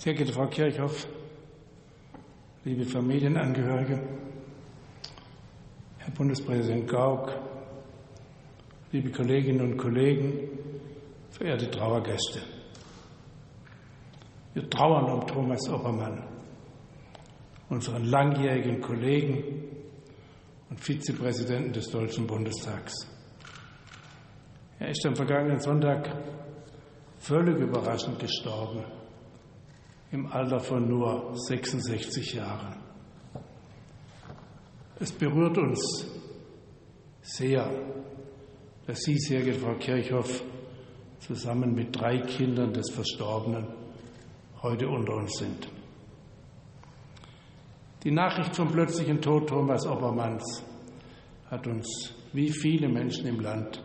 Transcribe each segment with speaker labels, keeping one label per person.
Speaker 1: Sehr geehrte Frau Kirchhoff, liebe Familienangehörige, Herr Bundespräsident Gauck, liebe Kolleginnen und Kollegen, verehrte Trauergäste. Wir trauern um Thomas Oppermann, unseren langjährigen Kollegen und Vizepräsidenten des Deutschen Bundestags. Er ist am vergangenen Sonntag völlig überraschend gestorben, im Alter von nur 66 Jahren. Es berührt uns sehr, dass Sie, sehr geehrte Frau Kirchhoff, zusammen mit drei Kindern des Verstorbenen heute unter uns sind. Die Nachricht vom plötzlichen Tod Thomas Oppermanns hat uns, wie viele Menschen im Land,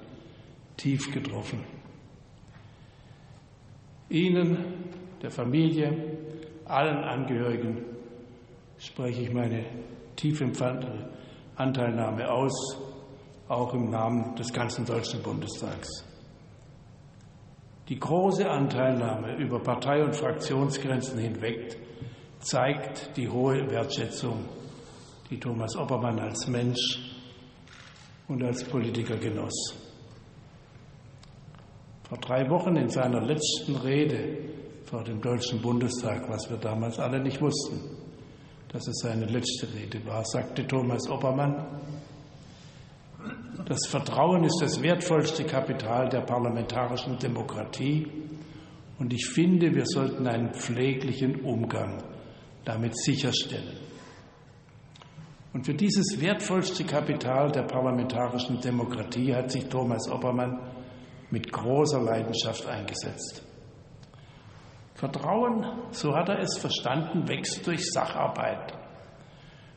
Speaker 1: tief getroffen. Ihnen, der Familie, allen Angehörigen spreche ich meine tief empfandene Anteilnahme aus, auch im Namen des ganzen Deutschen Bundestags. Die große Anteilnahme über Partei- und Fraktionsgrenzen hinweg zeigt die hohe Wertschätzung, die Thomas Oppermann als Mensch und als Politiker genoss. Vor drei Wochen in seiner letzten Rede vor dem Deutschen Bundestag, was wir damals alle nicht wussten, dass es seine letzte Rede war, sagte Thomas Oppermann, das Vertrauen ist das wertvollste Kapital der parlamentarischen Demokratie und ich finde, wir sollten einen pfleglichen Umgang damit sicherstellen. Und für dieses wertvollste Kapital der parlamentarischen Demokratie hat sich Thomas Oppermann mit großer Leidenschaft eingesetzt. Vertrauen, so hat er es verstanden, wächst durch Sacharbeit.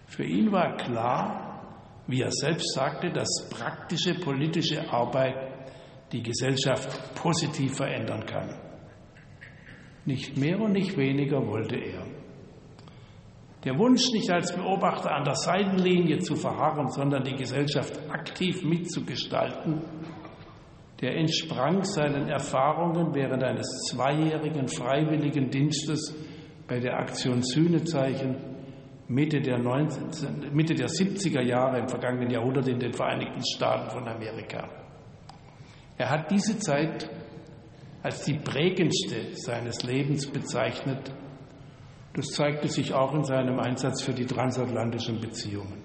Speaker 1: Für ihn war klar, wie er selbst sagte, dass praktische politische Arbeit die Gesellschaft positiv verändern kann. Nicht mehr und nicht weniger wollte er. Der Wunsch, nicht als Beobachter an der Seitenlinie zu verharren, sondern die Gesellschaft aktiv mitzugestalten, der entsprang seinen Erfahrungen während eines zweijährigen freiwilligen Dienstes bei der Aktion Sühnezeichen Mitte der, 19, Mitte der 70er Jahre im vergangenen Jahrhundert in den Vereinigten Staaten von Amerika. Er hat diese Zeit als die prägendste seines Lebens bezeichnet. Das zeigte sich auch in seinem Einsatz für die transatlantischen Beziehungen.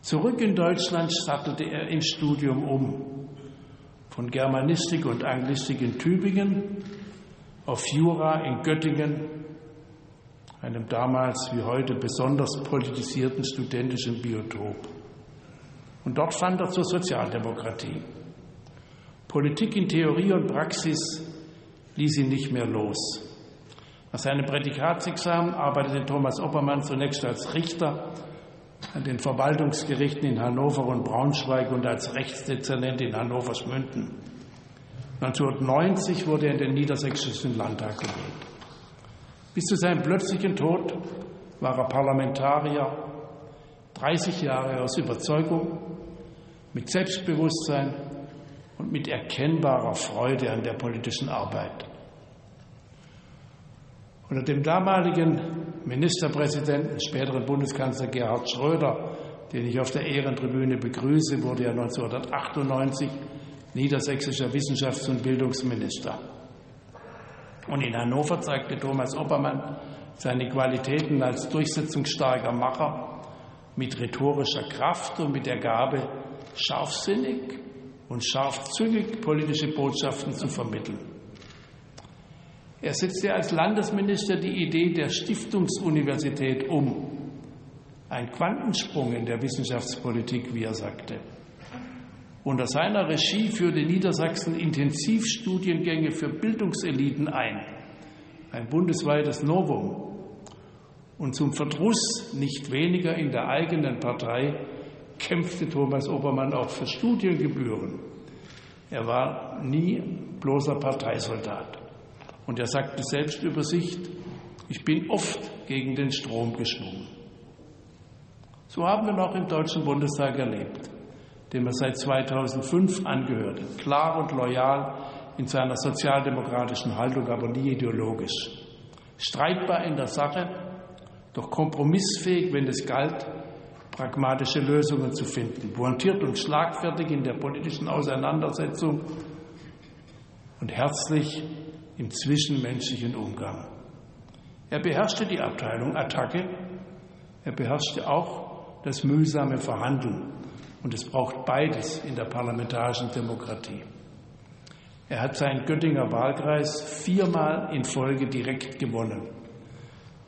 Speaker 1: Zurück in Deutschland startete er im Studium um, von Germanistik und Anglistik in Tübingen auf Jura in Göttingen einem damals wie heute besonders politisierten studentischen Biotop. Und dort fand er zur Sozialdemokratie. Politik in Theorie und Praxis ließ ihn nicht mehr los. Nach seinem Prädikatsexamen arbeitete Thomas Oppermann zunächst als Richter an den Verwaltungsgerichten in Hannover und Braunschweig und als Rechtsdezernent in Hannover-Schmünden. 1990 wurde er in den Niedersächsischen Landtag gewählt. Bis zu seinem plötzlichen Tod war er Parlamentarier, 30 Jahre aus Überzeugung, mit Selbstbewusstsein und mit erkennbarer Freude an der politischen Arbeit. Unter dem damaligen Ministerpräsidenten, späteren Bundeskanzler Gerhard Schröder, den ich auf der Ehrentribüne begrüße, wurde er 1998 niedersächsischer Wissenschafts- und Bildungsminister. Und in Hannover zeigte Thomas Oppermann seine Qualitäten als durchsetzungsstarker Macher mit rhetorischer Kraft und mit der Gabe, scharfsinnig und scharfzügig politische Botschaften zu vermitteln. Er setzte als Landesminister die Idee der Stiftungsuniversität um. Ein Quantensprung in der Wissenschaftspolitik, wie er sagte. Unter seiner Regie führte Niedersachsen Intensivstudiengänge für Bildungseliten ein, ein bundesweites Novum. Und zum Verdruss nicht weniger in der eigenen Partei kämpfte Thomas Obermann auch für Studiengebühren. Er war nie bloßer Parteisoldat. Und er sagte selbst über sich, ich bin oft gegen den Strom geschwungen. So haben wir noch im Deutschen Bundestag erlebt dem er seit 2005 angehörte, klar und loyal in seiner sozialdemokratischen Haltung, aber nie ideologisch. streitbar in der Sache, doch kompromissfähig, wenn es galt, pragmatische Lösungen zu finden, pointiert und schlagfertig in der politischen Auseinandersetzung und herzlich im zwischenmenschlichen Umgang. Er beherrschte die Abteilung Attacke, er beherrschte auch das mühsame Verhandeln. Und es braucht beides in der parlamentarischen Demokratie. Er hat seinen Göttinger Wahlkreis viermal in Folge direkt gewonnen.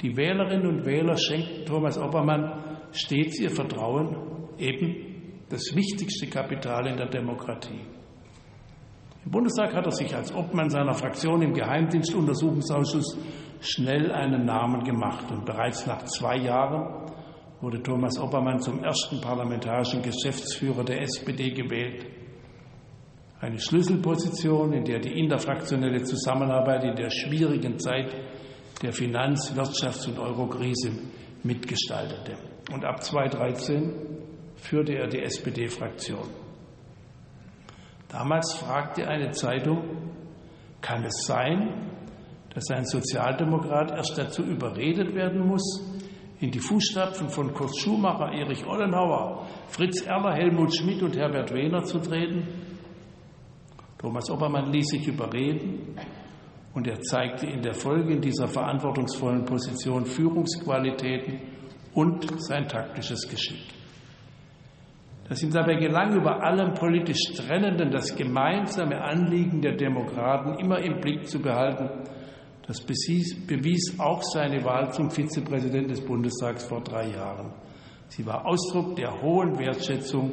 Speaker 1: Die Wählerinnen und Wähler schenkten Thomas Oppermann stets ihr Vertrauen, eben das wichtigste Kapital in der Demokratie. Im Bundestag hat er sich als Obmann seiner Fraktion im Geheimdienstuntersuchungsausschuss schnell einen Namen gemacht und bereits nach zwei Jahren wurde Thomas Oppermann zum ersten parlamentarischen Geschäftsführer der SPD gewählt. Eine Schlüsselposition, in der die interfraktionelle Zusammenarbeit in der schwierigen Zeit der Finanz-, Wirtschafts- und Eurokrise mitgestaltete. Und ab 2013 führte er die SPD-Fraktion. Damals fragte eine Zeitung, kann es sein, dass ein Sozialdemokrat erst dazu überredet werden muss, in die Fußstapfen von Kurt Schumacher, Erich Ollenhauer, Fritz Erler, Helmut Schmidt und Herbert Wehner zu treten? Thomas Oppermann ließ sich überreden und er zeigte in der Folge in dieser verantwortungsvollen Position Führungsqualitäten und sein taktisches Geschick. Dass ihm dabei gelang, über allem politisch Trennenden das gemeinsame Anliegen der Demokraten immer im Blick zu behalten, das bewies auch seine Wahl zum Vizepräsident des Bundestags vor drei Jahren. Sie war Ausdruck der hohen Wertschätzung,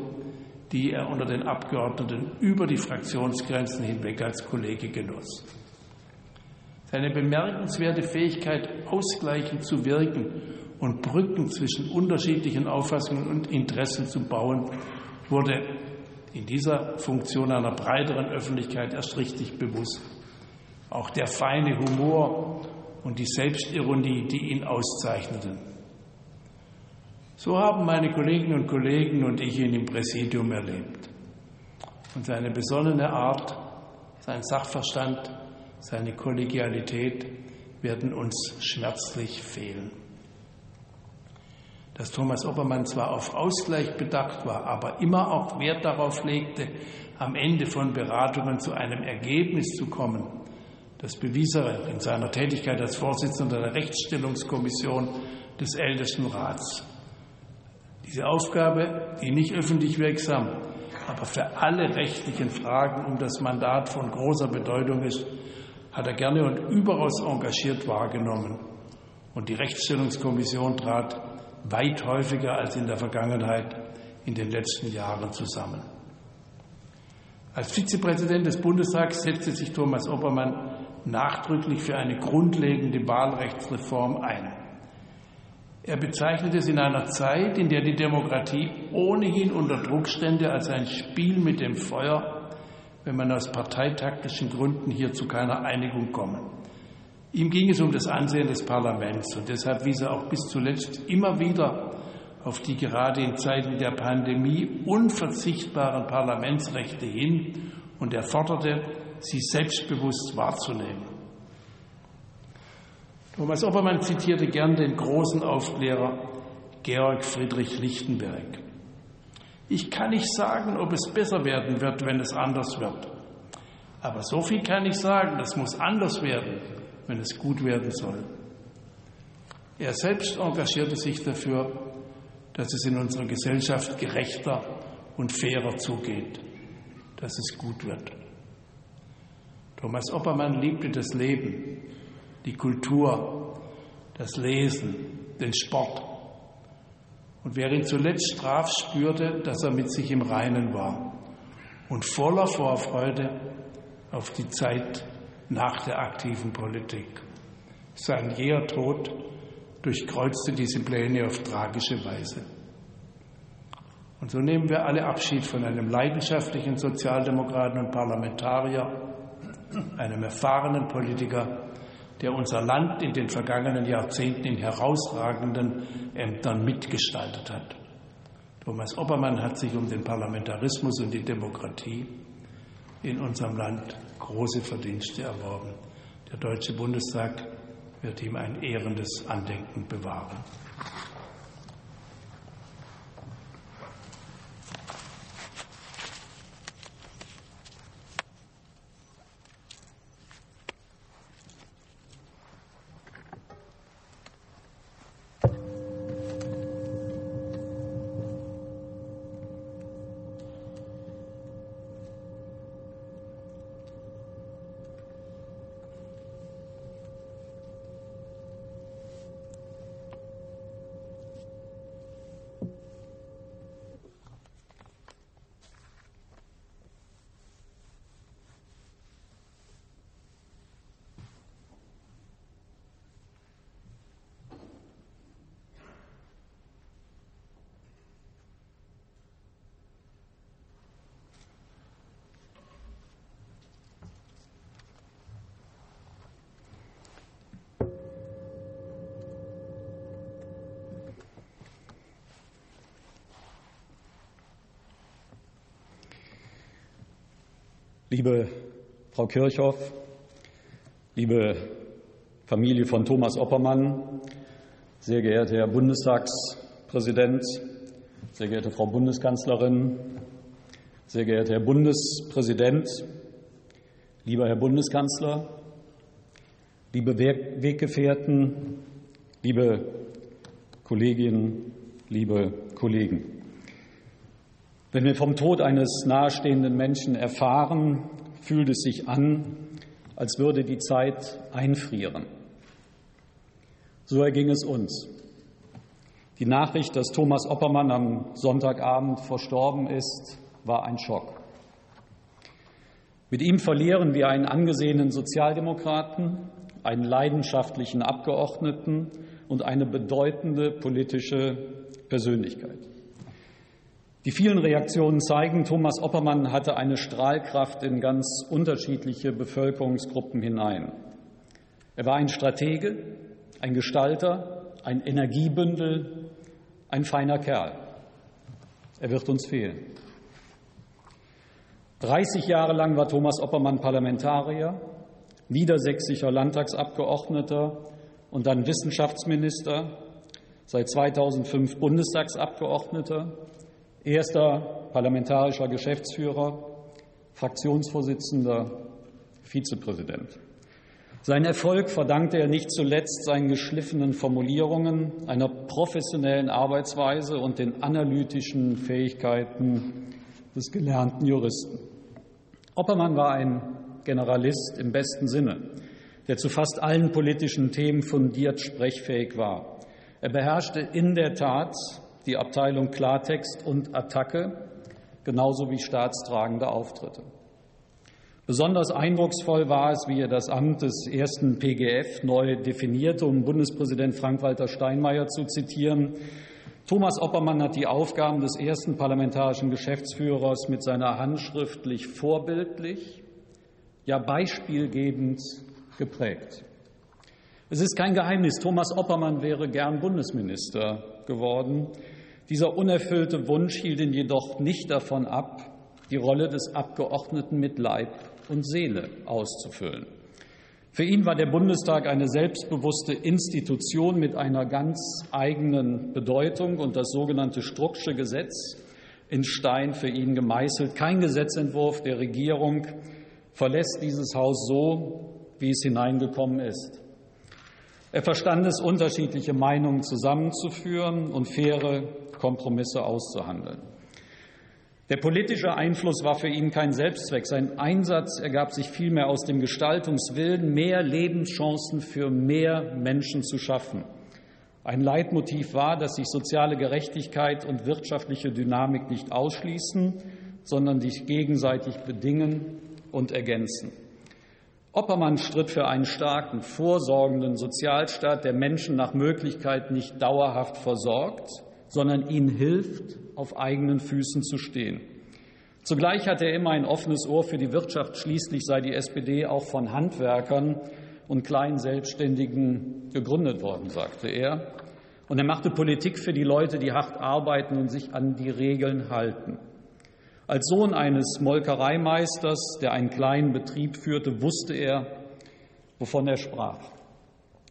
Speaker 1: die er unter den Abgeordneten über die Fraktionsgrenzen hinweg als Kollege genoss. Seine bemerkenswerte Fähigkeit, ausgleichend zu wirken und Brücken zwischen unterschiedlichen Auffassungen und Interessen zu bauen, wurde in dieser Funktion einer breiteren Öffentlichkeit erst richtig bewusst auch der feine Humor und die Selbstironie, die ihn auszeichneten. So haben meine Kolleginnen und Kollegen und ich ihn im Präsidium erlebt. Und seine besonnene Art, sein Sachverstand, seine Kollegialität werden uns schmerzlich fehlen. Dass Thomas Oppermann zwar auf Ausgleich bedacht war, aber immer auch Wert darauf legte, am Ende von Beratungen zu einem Ergebnis zu kommen, das bewies er in seiner Tätigkeit als Vorsitzender der Rechtsstellungskommission des Ältestenrats. Diese Aufgabe, die nicht öffentlich wirksam, aber für alle rechtlichen Fragen um das Mandat von großer Bedeutung ist, hat er gerne und überaus engagiert wahrgenommen. Und die Rechtsstellungskommission trat weit häufiger als in der Vergangenheit in den letzten Jahren zusammen. Als Vizepräsident des Bundestags setzte sich Thomas Oppermann nachdrücklich für eine grundlegende Wahlrechtsreform ein. Er bezeichnet es in einer Zeit, in der die Demokratie ohnehin unter Druck stände, als ein Spiel mit dem Feuer, wenn man aus parteitaktischen Gründen hier zu keiner Einigung komme. Ihm ging es um das Ansehen des Parlaments und deshalb wies er auch bis zuletzt immer wieder auf die gerade in Zeiten der Pandemie unverzichtbaren Parlamentsrechte hin und er forderte, sie selbstbewusst wahrzunehmen. Thomas Oppermann zitierte gern den großen Aufklärer Georg Friedrich Lichtenberg. Ich kann nicht sagen, ob es besser werden wird, wenn es anders wird. Aber so viel kann ich sagen, das muss anders werden, wenn es gut werden soll. Er selbst engagierte sich dafür, dass es in unserer Gesellschaft gerechter und fairer zugeht, dass es gut wird. Thomas Oppermann liebte das Leben, die Kultur, das Lesen, den Sport. Und wer ihn zuletzt traf, spürte, dass er mit sich im Reinen war und voller Vorfreude auf die Zeit nach der aktiven Politik. Sein jäher Tod durchkreuzte diese Pläne auf tragische Weise. Und so nehmen wir alle Abschied von einem leidenschaftlichen Sozialdemokraten und Parlamentarier, einem erfahrenen Politiker, der unser Land in den vergangenen Jahrzehnten in herausragenden Ämtern mitgestaltet hat. Thomas Oppermann hat sich um den Parlamentarismus und die Demokratie in unserem Land große Verdienste erworben. Der Deutsche Bundestag wird ihm ein ehrendes Andenken bewahren.
Speaker 2: Liebe Frau Kirchhoff, liebe Familie von Thomas Oppermann, sehr geehrter Herr Bundestagspräsident, sehr geehrte Frau Bundeskanzlerin, sehr geehrter Herr Bundespräsident, lieber Herr Bundeskanzler, liebe Weggefährten, liebe Kolleginnen, liebe Kollegen. Wenn wir vom Tod eines nahestehenden Menschen erfahren, fühlt es sich an, als würde die Zeit einfrieren. So erging es uns. Die Nachricht, dass Thomas Oppermann am Sonntagabend verstorben ist, war ein Schock. Mit ihm verlieren wir einen angesehenen Sozialdemokraten, einen leidenschaftlichen Abgeordneten und eine bedeutende politische Persönlichkeit. Die vielen Reaktionen zeigen, Thomas Oppermann hatte eine Strahlkraft in ganz unterschiedliche Bevölkerungsgruppen hinein. Er war ein Stratege, ein Gestalter, ein Energiebündel, ein feiner Kerl. Er wird uns fehlen. 30 Jahre lang war Thomas Oppermann Parlamentarier, niedersächsischer Landtagsabgeordneter und dann Wissenschaftsminister, seit 2005 Bundestagsabgeordneter erster parlamentarischer Geschäftsführer, Fraktionsvorsitzender, Vizepräsident. Seinen Erfolg verdankte er nicht zuletzt seinen geschliffenen Formulierungen, einer professionellen Arbeitsweise und den analytischen Fähigkeiten des gelernten Juristen. Oppermann war ein Generalist im besten Sinne, der zu fast allen politischen Themen fundiert sprechfähig war. Er beherrschte in der Tat die Abteilung Klartext und Attacke, genauso wie staatstragende Auftritte. Besonders eindrucksvoll war es, wie er das Amt des ersten PGF neu definierte, um Bundespräsident Frank-Walter Steinmeier zu zitieren. Thomas Oppermann hat die Aufgaben des ersten parlamentarischen Geschäftsführers mit seiner handschriftlich vorbildlich, ja beispielgebend geprägt. Es ist kein Geheimnis, Thomas Oppermann wäre gern Bundesminister geworden. Dieser unerfüllte Wunsch hielt ihn jedoch nicht davon ab, die Rolle des Abgeordneten mit Leib und Seele auszufüllen. Für ihn war der Bundestag eine selbstbewusste Institution mit einer ganz eigenen Bedeutung und das sogenannte Strucksche Gesetz in Stein für ihn gemeißelt. Kein Gesetzentwurf der Regierung verlässt dieses Haus so, wie es hineingekommen ist. Er verstand es, unterschiedliche Meinungen zusammenzuführen und faire Kompromisse auszuhandeln. Der politische Einfluss war für ihn kein Selbstzweck. Sein Einsatz ergab sich vielmehr aus dem Gestaltungswillen, mehr Lebenschancen für mehr Menschen zu schaffen. Ein Leitmotiv war, dass sich soziale Gerechtigkeit und wirtschaftliche Dynamik nicht ausschließen, sondern sich gegenseitig bedingen und ergänzen. Oppermann stritt für einen starken, vorsorgenden Sozialstaat, der Menschen nach Möglichkeit nicht dauerhaft versorgt, sondern ihnen hilft, auf eigenen Füßen zu stehen. Zugleich hatte er immer ein offenes Ohr für die Wirtschaft. Schließlich sei die SPD auch von Handwerkern und kleinen Selbstständigen gegründet worden, sagte er. Und er machte Politik für die Leute, die hart arbeiten und sich an die Regeln halten. Als Sohn eines Molkereimeisters, der einen kleinen Betrieb führte, wusste er, wovon er sprach.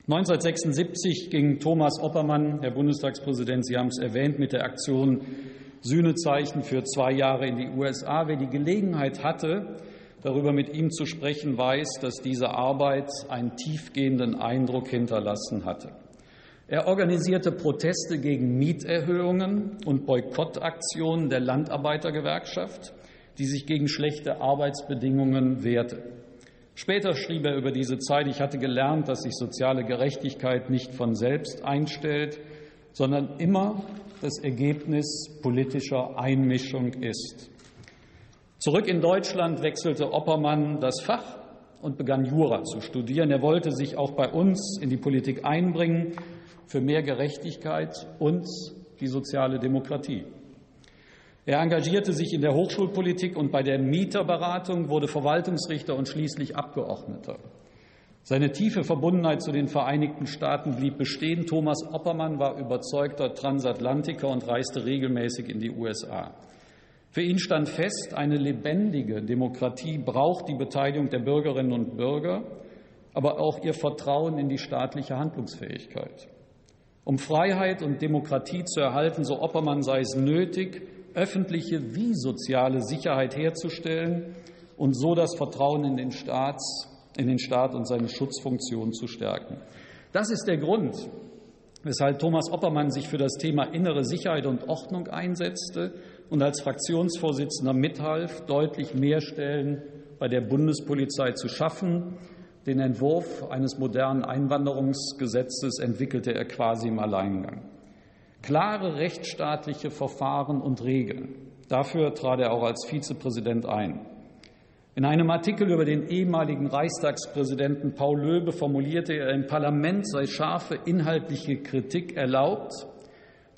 Speaker 2: 1976 ging Thomas Oppermann, Herr Bundestagspräsident, Sie haben es erwähnt, mit der Aktion Sühnezeichen für zwei Jahre in die USA. Wer die Gelegenheit hatte, darüber mit ihm zu sprechen, weiß, dass diese Arbeit einen tiefgehenden Eindruck hinterlassen hatte. Er organisierte Proteste gegen Mieterhöhungen und Boykottaktionen der Landarbeitergewerkschaft, die sich gegen schlechte Arbeitsbedingungen wehrte. Später schrieb er über diese Zeit, ich hatte gelernt, dass sich soziale Gerechtigkeit nicht von selbst einstellt, sondern immer das Ergebnis politischer Einmischung ist. Zurück in Deutschland wechselte Oppermann das Fach und begann Jura zu studieren. Er wollte sich auch bei uns in die Politik einbringen für mehr Gerechtigkeit und die soziale Demokratie. Er engagierte sich in der Hochschulpolitik und bei der Mieterberatung, wurde Verwaltungsrichter und schließlich Abgeordneter. Seine tiefe Verbundenheit zu den Vereinigten Staaten blieb bestehen. Thomas Oppermann war überzeugter Transatlantiker und reiste regelmäßig in die USA. Für ihn stand fest, eine lebendige Demokratie braucht die Beteiligung der Bürgerinnen und Bürger, aber auch ihr Vertrauen in die staatliche Handlungsfähigkeit. Um Freiheit und Demokratie zu erhalten, so Oppermann, sei es nötig, öffentliche wie soziale Sicherheit herzustellen und so das Vertrauen in den, Staats, in den Staat und seine Schutzfunktion zu stärken. Das ist der Grund, weshalb Thomas Oppermann sich für das Thema innere Sicherheit und Ordnung einsetzte und als Fraktionsvorsitzender mithalf, deutlich mehr Stellen bei der Bundespolizei zu schaffen. Den Entwurf eines modernen Einwanderungsgesetzes entwickelte er quasi im Alleingang klare rechtsstaatliche Verfahren und Regeln. Dafür trat er auch als Vizepräsident ein. In einem Artikel über den ehemaligen Reichstagspräsidenten Paul Löbe formulierte er, im Parlament sei scharfe inhaltliche Kritik erlaubt,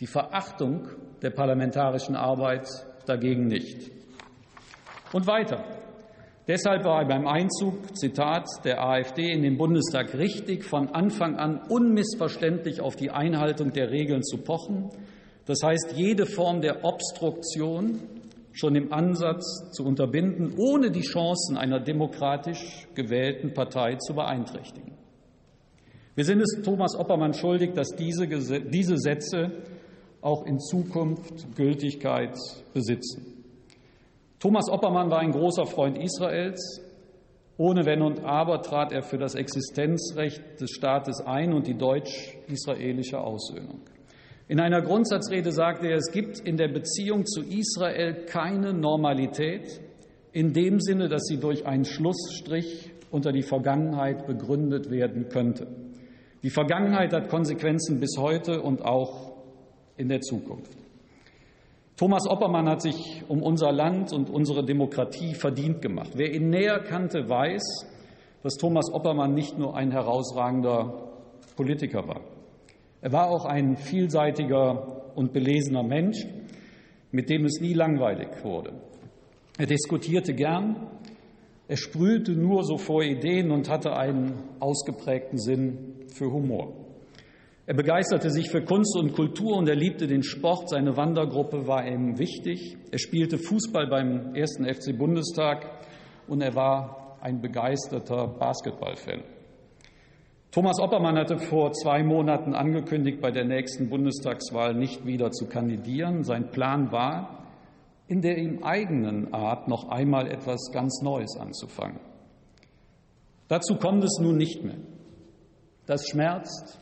Speaker 2: die Verachtung der parlamentarischen Arbeit dagegen nicht. Und weiter. Deshalb war beim Einzug, Zitat, der AfD in den Bundestag richtig, von Anfang an unmissverständlich auf die Einhaltung der Regeln zu pochen. Das heißt, jede Form der Obstruktion schon im Ansatz zu unterbinden, ohne die Chancen einer demokratisch gewählten Partei zu beeinträchtigen. Wir sind es Thomas Oppermann schuldig, dass diese, diese Sätze auch in Zukunft Gültigkeit besitzen. Thomas Oppermann war ein großer Freund Israels. Ohne Wenn und Aber trat er für das Existenzrecht des Staates ein und die deutsch-israelische Aussöhnung. In einer Grundsatzrede sagte er, es gibt in der Beziehung zu Israel keine Normalität in dem Sinne, dass sie durch einen Schlussstrich unter die Vergangenheit begründet werden könnte. Die Vergangenheit hat Konsequenzen bis heute und auch in der Zukunft. Thomas Oppermann hat sich um unser Land und unsere Demokratie verdient gemacht. Wer ihn näher kannte, weiß, dass Thomas Oppermann nicht nur ein herausragender Politiker war. Er war auch ein vielseitiger und belesener Mensch, mit dem es nie langweilig wurde. Er diskutierte gern, er sprühte nur so vor Ideen und hatte einen ausgeprägten Sinn für Humor. Er begeisterte sich für Kunst und Kultur und er liebte den Sport. Seine Wandergruppe war ihm wichtig. Er spielte Fußball beim ersten FC Bundestag und er war ein begeisterter Basketballfan. Thomas Oppermann hatte vor zwei Monaten angekündigt, bei der nächsten Bundestagswahl nicht wieder zu kandidieren. Sein Plan war, in der ihm eigenen Art noch einmal etwas ganz Neues anzufangen. Dazu kommt es nun nicht mehr. Das schmerzt,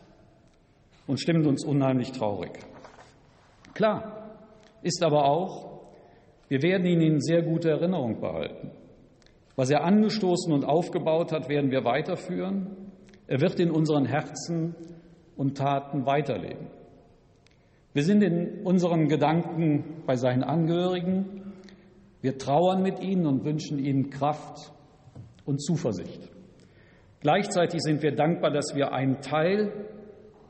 Speaker 2: und stimmt uns unheimlich traurig. Klar ist aber auch, wir werden ihn in sehr guter Erinnerung behalten. Was er angestoßen und aufgebaut hat, werden wir weiterführen. Er wird in unseren Herzen und Taten weiterleben. Wir sind in unseren Gedanken bei seinen Angehörigen. Wir trauern mit ihnen und wünschen ihnen Kraft und Zuversicht. Gleichzeitig sind wir dankbar, dass wir einen Teil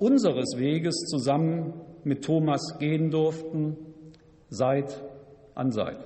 Speaker 2: unseres Weges zusammen mit Thomas gehen durften, Seit an Seit.